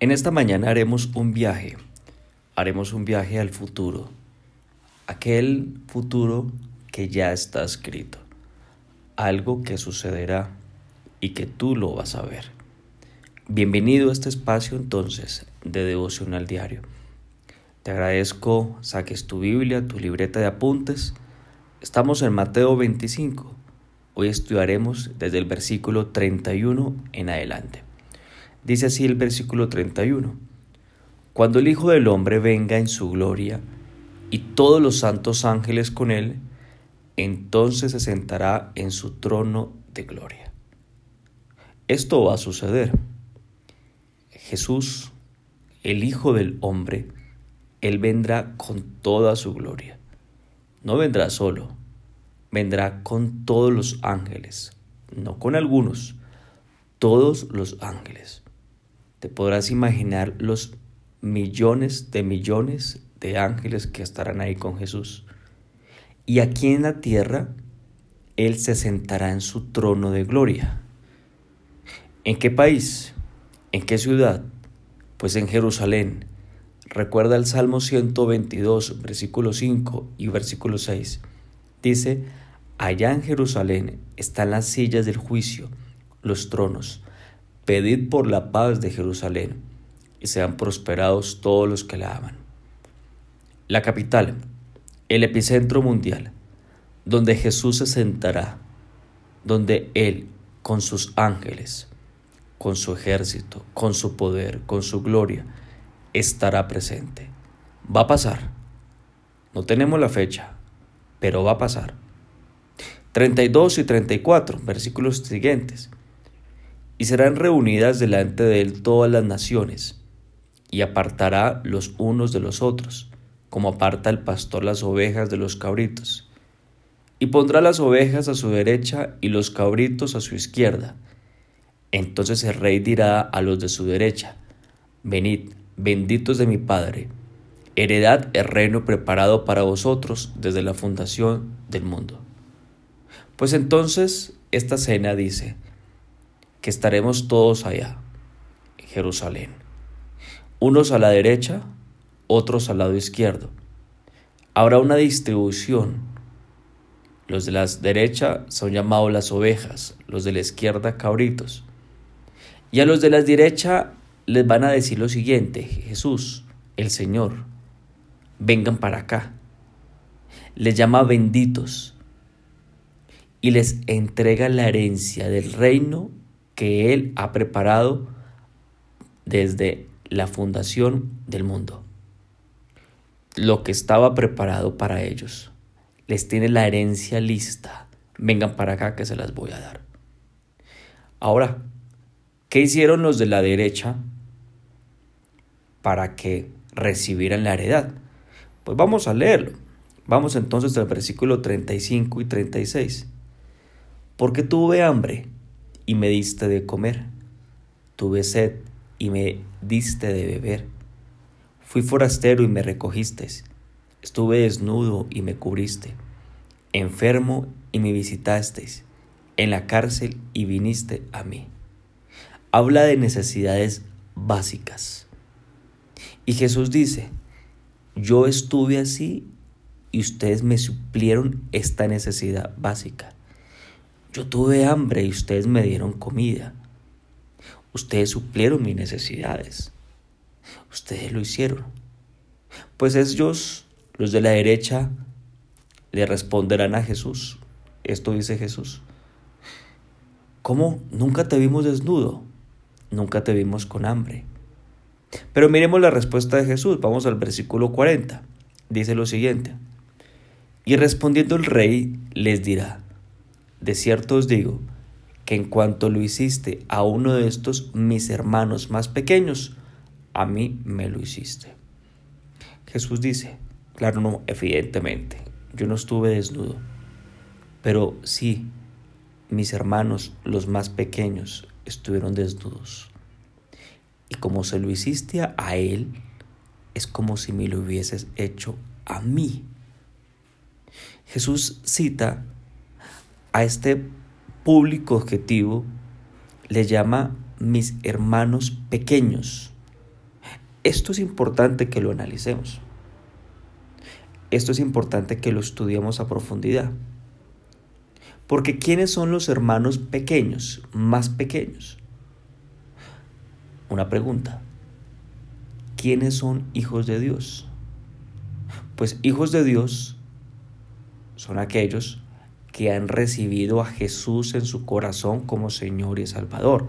En esta mañana haremos un viaje, haremos un viaje al futuro, aquel futuro que ya está escrito, algo que sucederá y que tú lo vas a ver. Bienvenido a este espacio entonces de devoción al diario. Te agradezco, saques tu Biblia, tu libreta de apuntes. Estamos en Mateo 25. Hoy estudiaremos desde el versículo 31 en adelante. Dice así el versículo 31. Cuando el Hijo del Hombre venga en su gloria y todos los santos ángeles con él, entonces se sentará en su trono de gloria. Esto va a suceder. Jesús, el Hijo del Hombre, Él vendrá con toda su gloria. No vendrá solo, vendrá con todos los ángeles, no con algunos, todos los ángeles. Te podrás imaginar los millones de millones de ángeles que estarán ahí con Jesús. Y aquí en la tierra, Él se sentará en su trono de gloria. ¿En qué país? ¿En qué ciudad? Pues en Jerusalén. Recuerda el Salmo 122, versículo 5 y versículo 6. Dice, allá en Jerusalén están las sillas del juicio, los tronos Pedid por la paz de Jerusalén, y sean prosperados todos los que la aman. La capital, el epicentro mundial, donde Jesús se sentará, donde Él, con sus ángeles, con su ejército, con su poder, con su gloria, estará presente. Va a pasar. No tenemos la fecha, pero va a pasar. 32 y 34, versículos siguientes y serán reunidas delante de él todas las naciones, y apartará los unos de los otros, como aparta el pastor las ovejas de los cabritos. Y pondrá las ovejas a su derecha y los cabritos a su izquierda. Entonces el rey dirá a los de su derecha, Venid, benditos de mi Padre, heredad el reino preparado para vosotros desde la fundación del mundo. Pues entonces esta cena dice, que estaremos todos allá, en Jerusalén. Unos a la derecha, otros al lado izquierdo. Habrá una distribución. Los de la derecha son llamados las ovejas, los de la izquierda cabritos. Y a los de la derecha les van a decir lo siguiente, Jesús, el Señor, vengan para acá. Les llama benditos y les entrega la herencia del reino que Él ha preparado desde la fundación del mundo. Lo que estaba preparado para ellos. Les tiene la herencia lista. Vengan para acá que se las voy a dar. Ahora, ¿qué hicieron los de la derecha para que recibieran la heredad? Pues vamos a leerlo. Vamos entonces al versículo 35 y 36. Porque tuve hambre y me diste de comer. Tuve sed y me diste de beber. Fui forastero y me recogiste. Estuve desnudo y me cubriste. Enfermo y me visitasteis. En la cárcel y viniste a mí. Habla de necesidades básicas. Y Jesús dice, yo estuve así y ustedes me suplieron esta necesidad básica. Yo tuve hambre y ustedes me dieron comida. Ustedes suplieron mis necesidades. Ustedes lo hicieron. Pues ellos, los de la derecha, le responderán a Jesús. Esto dice Jesús. ¿Cómo? Nunca te vimos desnudo. Nunca te vimos con hambre. Pero miremos la respuesta de Jesús. Vamos al versículo 40. Dice lo siguiente. Y respondiendo el rey les dirá, de cierto os digo que en cuanto lo hiciste a uno de estos mis hermanos más pequeños, a mí me lo hiciste. Jesús dice, claro, no, evidentemente, yo no estuve desnudo, pero sí, mis hermanos, los más pequeños, estuvieron desnudos. Y como se lo hiciste a él, es como si me lo hubieses hecho a mí. Jesús cita a este público objetivo le llama mis hermanos pequeños. Esto es importante que lo analicemos. Esto es importante que lo estudiemos a profundidad. Porque ¿quiénes son los hermanos pequeños, más pequeños? Una pregunta. ¿Quiénes son hijos de Dios? Pues hijos de Dios son aquellos que han recibido a Jesús en su corazón como Señor y Salvador.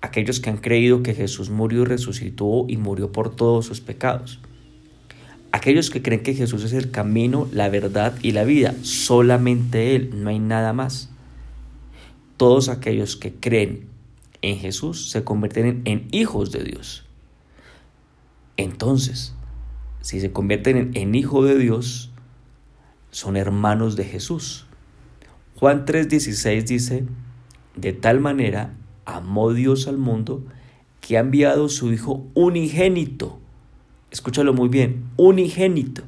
Aquellos que han creído que Jesús murió y resucitó y murió por todos sus pecados. Aquellos que creen que Jesús es el camino, la verdad y la vida. Solamente Él, no hay nada más. Todos aquellos que creen en Jesús se convierten en, hijos de Dios. Entonces, si se convierten en, hijo de Dios, son hermanos de Jesús. Juan 3:16 dice, de tal manera amó Dios al mundo que ha enviado su Hijo unigénito. Escúchalo muy bien, unigénito.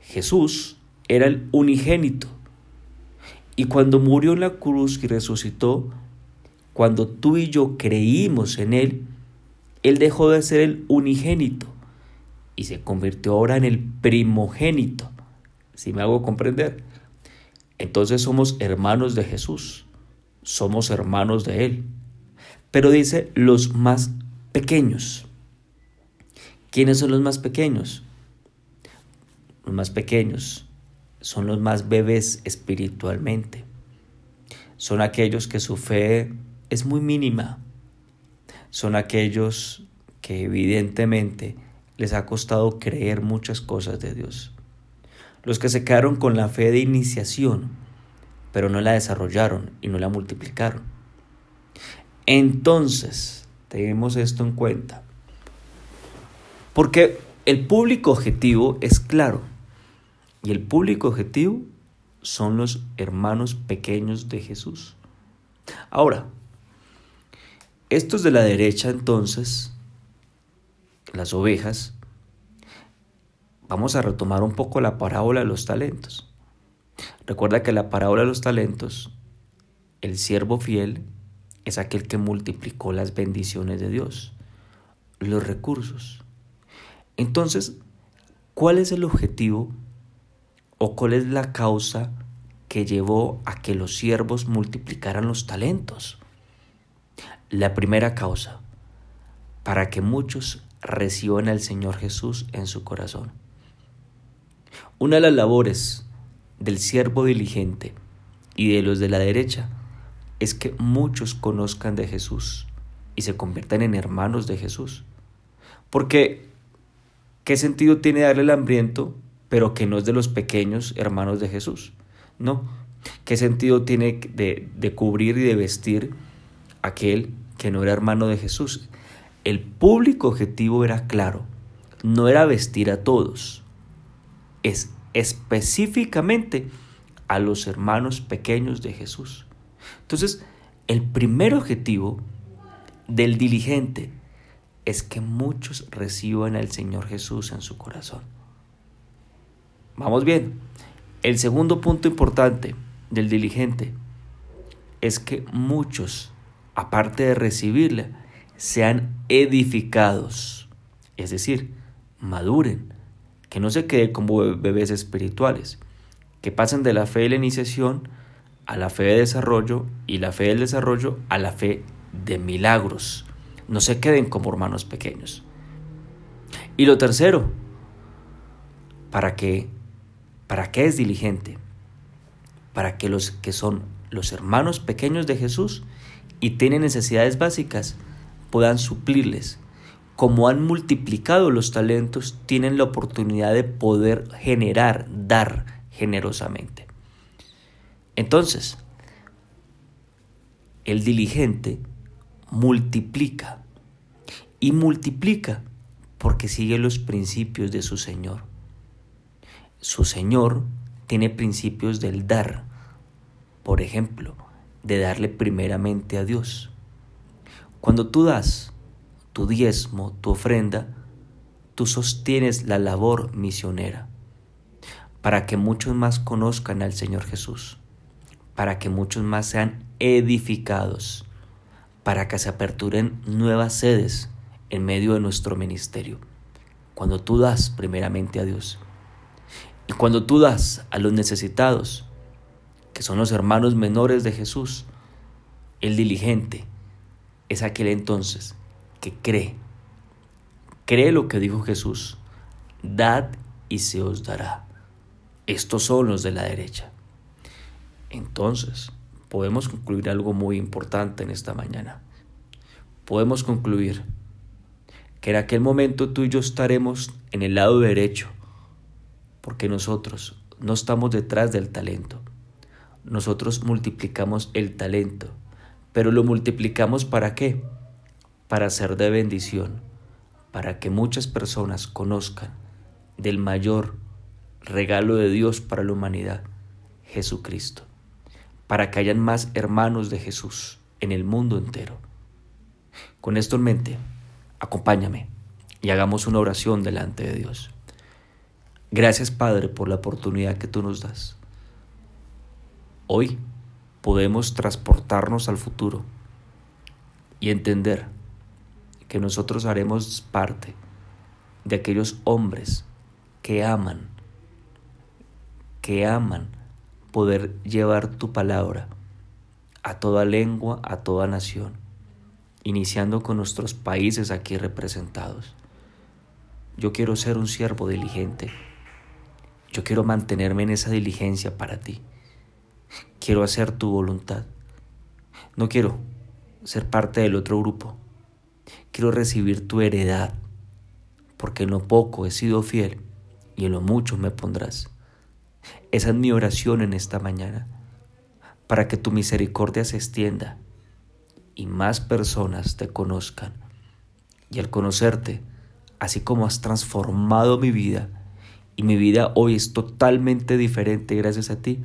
Jesús era el unigénito. Y cuando murió en la cruz y resucitó, cuando tú y yo creímos en Él, Él dejó de ser el unigénito y se convirtió ahora en el primogénito si me hago comprender. Entonces somos hermanos de Jesús, somos hermanos de Él. Pero dice los más pequeños. ¿Quiénes son los más pequeños? Los más pequeños son los más bebés espiritualmente. Son aquellos que su fe es muy mínima. Son aquellos que evidentemente les ha costado creer muchas cosas de Dios los que se quedaron con la fe de iniciación, pero no la desarrollaron y no la multiplicaron. Entonces, tenemos esto en cuenta. Porque el público objetivo es claro. Y el público objetivo son los hermanos pequeños de Jesús. Ahora, estos de la derecha entonces, las ovejas, vamos a retomar un poco la parábola de los talentos. Recuerda que la parábola de los talentos, el siervo fiel es aquel que multiplicó las bendiciones de Dios, los recursos. Entonces, ¿cuál es el objetivo o cuál es la causa que llevó a que los siervos multiplicaran los talentos? La primera causa, para que muchos reciban al Señor Jesús en su corazón. Una de las labores del siervo diligente y de los de la derecha es que muchos conozcan de Jesús y se conviertan en hermanos de Jesús. Porque, ¿qué sentido tiene darle el hambriento, pero que no es de los pequeños hermanos de Jesús? No. ¿Qué sentido tiene de, de cubrir y de vestir aquel que no era hermano de Jesús? El público objetivo era claro, no era vestir a todos, es específicamente a los hermanos pequeños de Jesús. Entonces, el primer objetivo del diligente es que muchos reciban al Señor Jesús en su corazón. Vamos bien. El segundo punto importante del diligente es que muchos, aparte de recibirla, sean edificados, es decir, maduren, que no se quede como bebés espirituales, que pasen de la fe de la iniciación a la fe de desarrollo y la fe del desarrollo a la fe de milagros. No se queden como hermanos pequeños. Y lo tercero, ¿para qué? ¿Para qué es diligente? Para que los que son los hermanos pequeños de Jesús y tienen necesidades básicas puedan suplirles como han multiplicado los talentos, tienen la oportunidad de poder generar, dar generosamente. Entonces, el diligente multiplica y multiplica porque sigue los principios de su Señor. Su Señor tiene principios del dar, por ejemplo, de darle primeramente a Dios. Cuando tú das, tu diezmo, tu ofrenda, tú sostienes la labor misionera para que muchos más conozcan al Señor Jesús, para que muchos más sean edificados, para que se aperturen nuevas sedes en medio de nuestro ministerio. Cuando tú das primeramente a Dios. Y cuando tú das a los necesitados, que son los hermanos menores de Jesús, el diligente es aquel entonces que cree. Cree lo que dijo Jesús. Dad y se os dará. Estos son los de la derecha. Entonces, podemos concluir algo muy importante en esta mañana. Podemos concluir que en aquel momento tú y yo estaremos en el lado derecho, porque nosotros no estamos detrás del talento. Nosotros multiplicamos el talento, pero lo multiplicamos para qué? Para ser de bendición, para que muchas personas conozcan del mayor regalo de Dios para la humanidad, Jesucristo, para que hayan más hermanos de Jesús en el mundo entero. Con esto en mente, acompáñame y hagamos una oración delante de Dios. Gracias Padre por la oportunidad que tú nos das. Hoy podemos transportarnos al futuro y entender que nosotros haremos parte de aquellos hombres que aman, que aman poder llevar tu palabra a toda lengua, a toda nación, iniciando con nuestros países aquí representados. Yo quiero ser un siervo diligente. Yo quiero mantenerme en esa diligencia para ti. Quiero hacer tu voluntad. No quiero ser parte del otro grupo. Quiero recibir tu heredad, porque en lo poco he sido fiel y en lo mucho me pondrás. Esa es mi oración en esta mañana, para que tu misericordia se extienda y más personas te conozcan. Y al conocerte, así como has transformado mi vida, y mi vida hoy es totalmente diferente gracias a ti,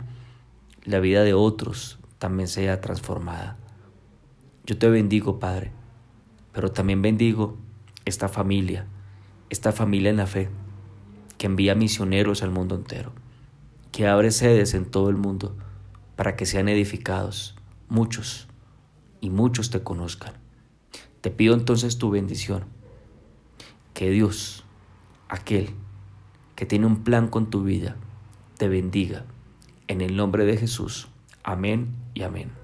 la vida de otros también sea transformada. Yo te bendigo, Padre, pero también bendigo esta familia, esta familia en la fe que envía misioneros al mundo entero, que abre sedes en todo el mundo para que sean edificados muchos y muchos te conozcan. Te pido entonces tu bendición, que Dios, aquel que tiene un plan con tu vida, te bendiga. En el nombre de Jesús. Amén y amén.